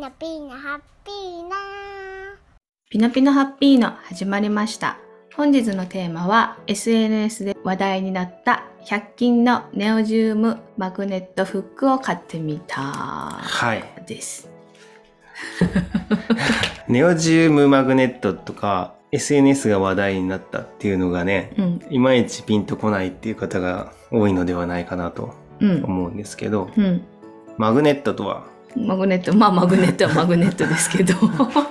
ナピーナハッピーナピノピノハッピーの始まりました。本日のテーマは SNS で話題になった100均のネオジウムマグネットフックを買ってみたはい。です。ネオジウムマグネットとか SNS が話題になったっていうのがね、うん。いまいちピンとこないっていう方が多いのではないかなとうん。思うんですけど、うん。マグネットとは、マグネット、まあマグネットはマグネットですけど。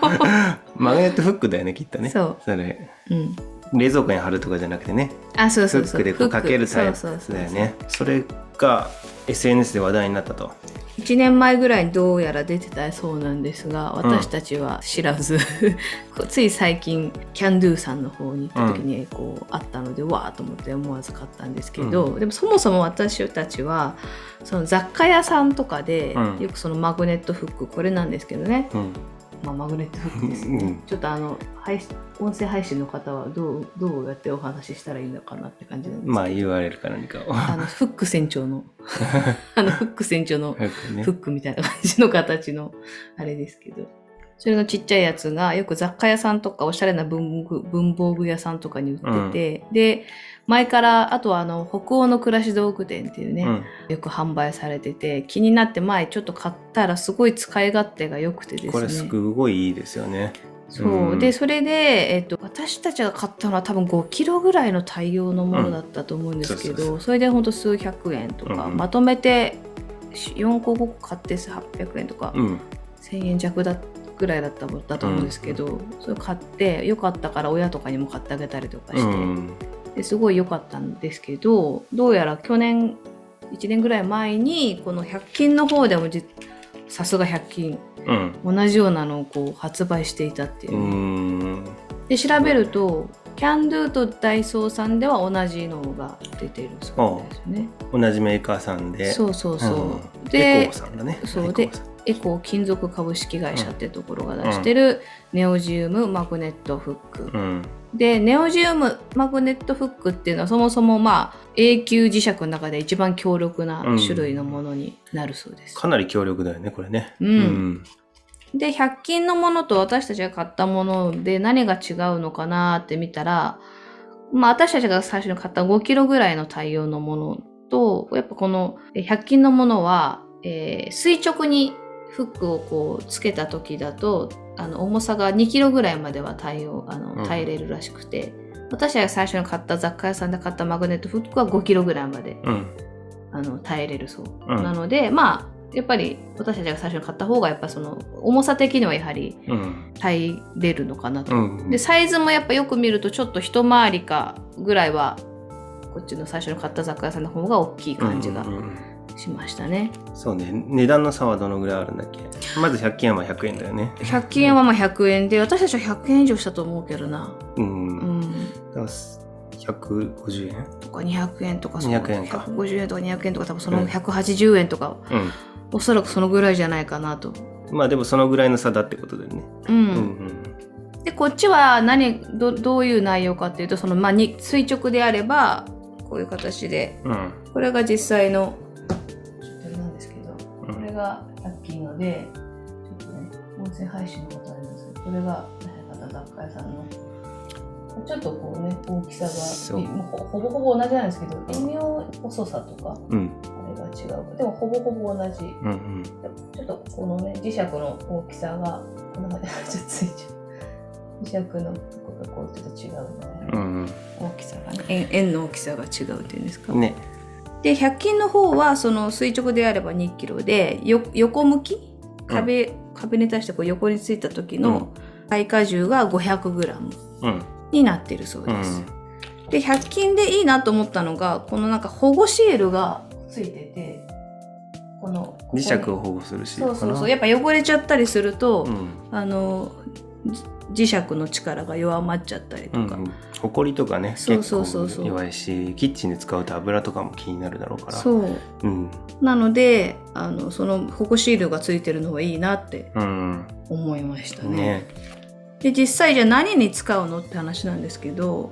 マグネットフックだよね、きっとね。そう。それ、うん。冷蔵庫に貼るとかじゃなくてね、あ、そうフそうそう。ックでこうかけるタイプだよね。それが SNS で話題になったと。1年前ぐらいにどうやら出てたそうなんですが私たちは知らず、こうつい最近キャンドゥさんの方に行った時にこう、あったのでわーと思って思わず買ったんですけど、でもそもそも私たちはその雑貨屋さんとかで、うん。よくそのマグネットフックこれなんですけどね、うん。まあ、マグネットフックですね、うんちょっとあの配信音声配信の方はどうどうやってお話ししたらいいのかなって感じなんですけど、まあ URL か何かを。あのフック船長の あのフック船長のフックみたいな感じの形のあれですけど。それのちっちゃいやつがよく雑貨屋さんとかおしゃれな文具文房具屋さんとかに売ってて、で、前から、あとはあの、北欧の暮らし道具店っていうね、うんよく販売されてて、気になって前ちょっと買ったらすごい使い勝手が良くてですね。これすごいいいですよね。そう、うんでそれで、えっと、私たちが買ったのは多分5キロぐらいの対応のものだったと思うんですけど、うんそれでほんと数百円とか、うんまとめて4個5個買って800円とか、うん。1000円弱だぐらいだっただと思うんですけど、それ買ってよかったから親とかにも買ってあげたりとかして、うん。ですごい良かったんですけどどうやら去年1年ぐらい前にこの100均の方でもじさすが100均うん。同じようなのをこう発売していたっていうう、ん。で調べるとキャンドゥとダイソーさんでは同じのが出てるそうですね。同じメーカーさんで。そうそうそう。うんエでね。そうエコーさんエコー金属株式会社ってところが出してるネオジウムマグネットフック。うん。でネオジウムマグネットフックっていうのはそもそもまあ永久磁石の中で一番強力な種類のものになるそうです。かなり強力だよね、これね。うんで100均のものと私たちが買ったもので何が違うのかなって見たら、まあ、私たちが最初に買った5キロぐらいの対応のものとやっぱこのえ100均のものは、えー垂直にフックをこうつけた時だとあの重さが2キロぐらいまでは対応あのうん耐えれるらしくて、私たちが最初に買った雑貨屋さんで買ったマグネットフックは5キロぐらいまでうん。あの耐えれるそう、うんなのでまあやっぱり私たちが最初に買った方がやっぱその重さ的にはやはりうん。耐えれるのかなと、うん。でサイズもやっぱよく見るとちょっと一回りかぐらいはこっちの最初に買った雑貨屋さんの方が大きい感じがうんうんうんしましたね、そうね。値段の差はどのぐらいあるんだっけ？まず100均はまあ100円だよね。100均はまあ100円で私たちは100円以上したと思うけどなう。うんんだから150円？とか200円とか200円か150円とか200円とか多分そうのん180円とか、うん。おそらくそのぐらいじゃないかなとまあでもそのぐらいの差だってことだよね。うんうんうん。でこっちは何どどういう内容かっていうとその、まあ、に垂直であればこういう形でうん。これが実際のれが100均のでちょっとね音声配信のことありますけどこれが方雑貨屋さんのちょっとこうね大きさがもうほほぼほぼ同じなんですけど微妙細さとかうん。あれが違うでもほぼほぼ同じうんうん。ちょっとこのね磁石の大きさがこんな感じちょっとついちゃう磁石のとこがこうちょっと違うので、うん大きさがね円円の大きさが違うっていうんですか、うん。ね。で100均の方はその垂直であれば2キロでよ横向き？壁,、壁に対してこう横についた時の耐荷重が 500g うん。になってるそうです、で100均でいいなと思ったのがこのなんか保護シールがついててこの磁石を保護するし。そうそうそうやっぱ汚れちゃったりすると、うん。あのじ磁石の力が弱まっちゃったりとか、うんうん。ほこりとかね、そう結そうそうそう構弱いし、キッチンで使うと油とかも気になるだろうから。そううん。なのであのその保護シールがついてるのはいいなってうん。思いましたね。ね。で実際じゃあ何に使うのって話なんですけど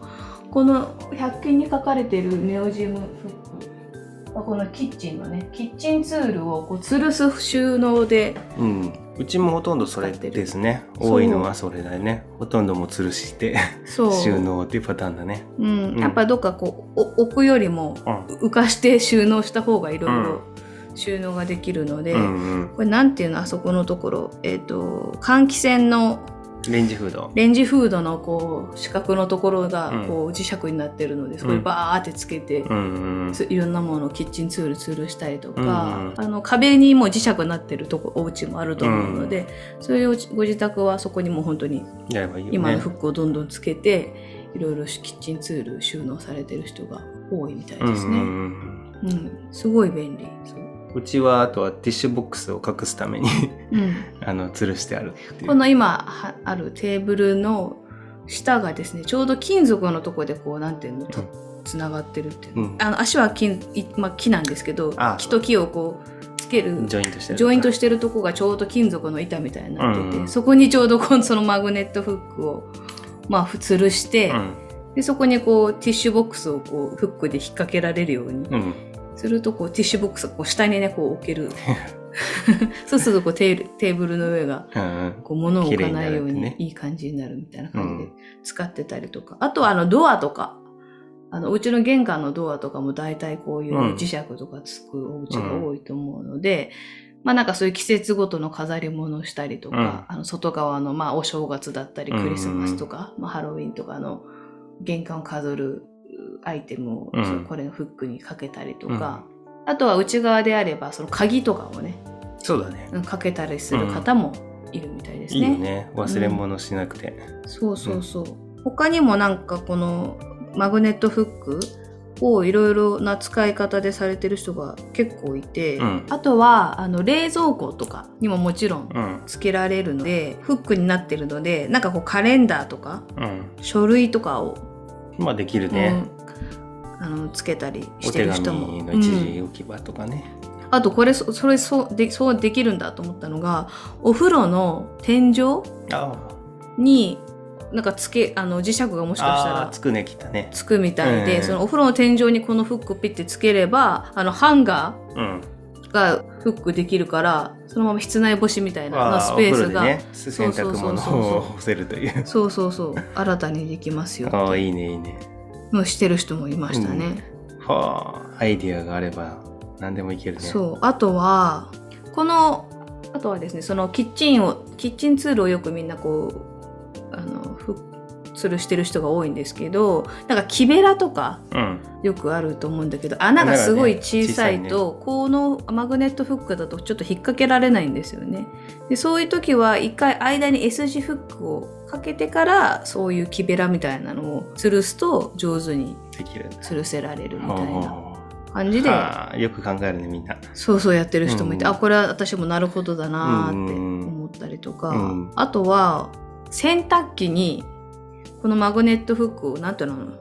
この100均に書かれてるネオジウムフックこのキッチンのねキッチンツールをこう吊るす収納でうん。うちもほとんどそれですね。多いのはそれだよね。ほとんどもう吊るして収納っていうパターンだね。うんうんやっぱどっかこうお置くよりもうん。浮かして収納した方がいろいうんろ収納ができるので、うんうん。これなんていうの？あそこのところえっ、と換気扇のレンジフード。レンジフードのこう四角のところがうんこう磁石になってるので、そこにバーってつけて、うんうん。ついろんなものをキッチンツール吊るしたりとか、うんうんあの壁にも磁石になってるとこお家もあると思うので、そういうご自宅はそこにも本当に。今のフックをどんどんつけて、いろいろキッチンツール収納されてる人が多いみたいですね。うんうんうんうんすごい便利。そううちはあとはティッシュボックスを隠すためにうん あの吊るしてある。この今はあるテーブルの下がですねちょうど金属のとこでこうなんていうのとつながってるっていうの、うんあの足は金、いまあ、木なんですけどあ木と木をこうつけるジョイントしてる。ジョイントしてるとこがちょうど金属の板みたいになってて、うんそこにちょうどこのそのマグネットフックをまあ吊るして、うん。でそこにこうティッシュボックスをこうフックで引っ掛けられるようにうん。するとこうティッシュボックスがこう下にねこう置ける。そうするとこうテールテーブルの上が。こう物を置かないようにいい感じになるみたいな感じでうん使ってたりとか、あとはあのドアとか。あのうちの玄関のドアとかも大体こういううん。磁石とかつくお家が多いと思うので、まあなんかそういう季節ごとの飾り物をしたりとか、あの外側のまあお正月だったりうんクリスマスとか、まあ、ハロウィンとかの玄関を飾るアイテムを、これのフックにかけたりとか、あとは内側であればその鍵とかをねそうだね。うんかけたりする方もいるみたいですいいよね。忘れ物しなくて。そうそうそう。他にもなんかこのマグネットフックをいろいろな使い方でされてる人が結構いて、うんあとはあの冷蔵庫とかにももちろんうん。つけられるので、フックになってるので、なんかこうカレンダーとかうん。書類とかを、まあできるうね。んあのつけたりしてる人も。紙の一うん時置き場とかね。あとこれそそれそうでそうできるんだと思ったのがお風呂の天井あになんかつけあの磁石がもしかしたらつくね、きたね。つくみたいで、うんそのお風呂の天井にこのフックをピッてつければあのハンガうん。ーがフックできるからそのまま室内干しみたいなあースペースが、ね、洗濯物そうそうそうそうを干せるという。そうそうそう新たにできますよああ、いいね、いいね。のしてる人もいましたね、はあ、アイディアがあれば何でもいけるね。そう。あとはこのあとはですねそのキッチンをキッチンツールをよくみんなこうあの吊るしてる人が多いんですけどなんか木べらとかうん。よくあると思うんだけど穴がすごい小さい穴がねと、このマグネットフックだとちょっと引っ掛けられないんですよね。でそういう時は一回間に S 字フックをかけてからそういう木べらみたいなのを吊るすと上手にできるんだ。吊るせられるみたいなは感じであよく考えるね、みんな。そうそうやってる人もいて、うんあこれは私もなるほどだなーってうん思ったりとか、うんあとは洗濯機にこのマグネットフックをなんていうの？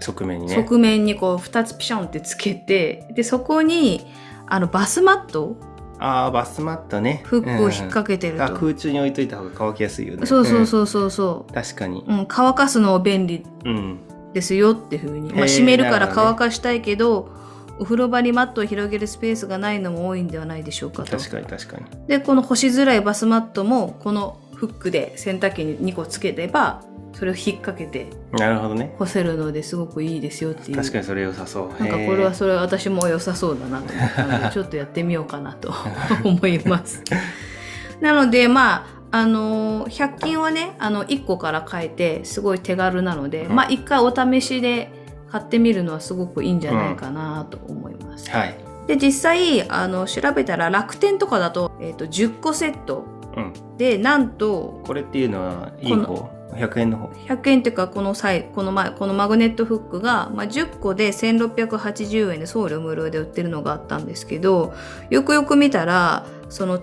側面にね。側面にこう2つピシャンってつけてでそこにあのバスマット？ああ、バスマットね。フックを引っ掛けてるうん空中に置いといた方が乾きやすいよね。そうそうそうそうそうん。確かに。う、うん、乾かすの便利うん。ですよっていうふうに、まあ、へー閉めるから乾かしたいけどお風呂場にマットを広げるスペースがないのも多いんではないでしょうかと確かに確かに。でこの干しづらいバスマットもこのフックで洗濯機に2個つければそれを引っ掛けてなるほどね。干せるのですごくいいですよっていう確かにそれ良さそう。なんかこれはそれは私も良さそうだなと思ったのでちょっとやってみようかなと 思います。なのでまああのー100均はねあの1個から買えてすごい手軽なので、うんまあ1回お試しで買ってみるのはすごくいいんじゃないかなと思います。はい。で実際あの調べたら楽天とかだと,、えー、と10個セットうん。でなんとこれっていうのはいいこ方 ?100 円の方。100円っていうかこの際この前このマグネットフックが、まあ、10個で1680円で送料無料で売ってるのがあったんですけどよくよく見たらその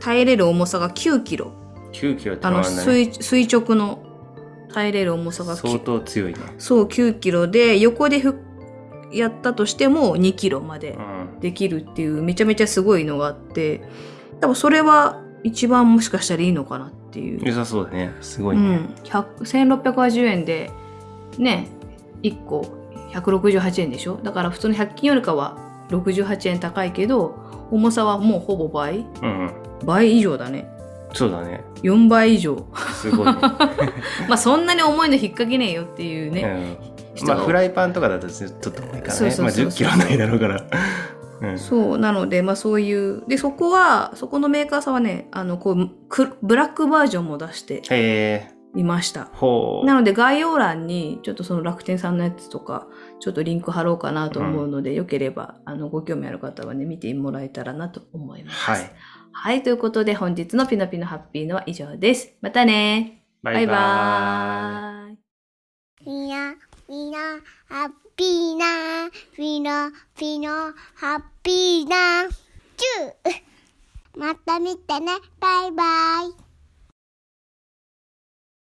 耐えれる重さが9キロ9キロあの。垂垂直の耐えれる重さが相き当強いな。そう9キロで横でふやったとしても2キロまでうん。できるっていうめちゃめちゃすごいのがあって多分それは一番もしかしたらいいのかなっていう良さそうだね。すごういね。ん、100 1680円でね1個168円でしょ？だから普通の100均よりかは68円高いけど、重さはもうほぼ倍うん。倍以上だね。そうだね。4倍以上。すごいね。まあそんなに重いの引っ掛けねえよっていうね。うん。まあフライパンとかだとちょっと重いからね。まあ10キロないだろうから。うん。そう、なので、まあそういう。で、そこは、そこのメーカーさんはね、あの、こう、くブラックバージョンも出して。いました。なので概要欄にちょっとその楽天さんのやつとかちょっとリンク貼ろうかなと思うので、よければあのご興味ある方はね見てもらえたらなと思います。はい。はい、ということで本日のピノピノハッピーのは以上です。またねバイバーイ。バイ。みんな、みんな、ハッピーな、みんな、みんな、ハッピーな、チューまた見てね、バイバイ。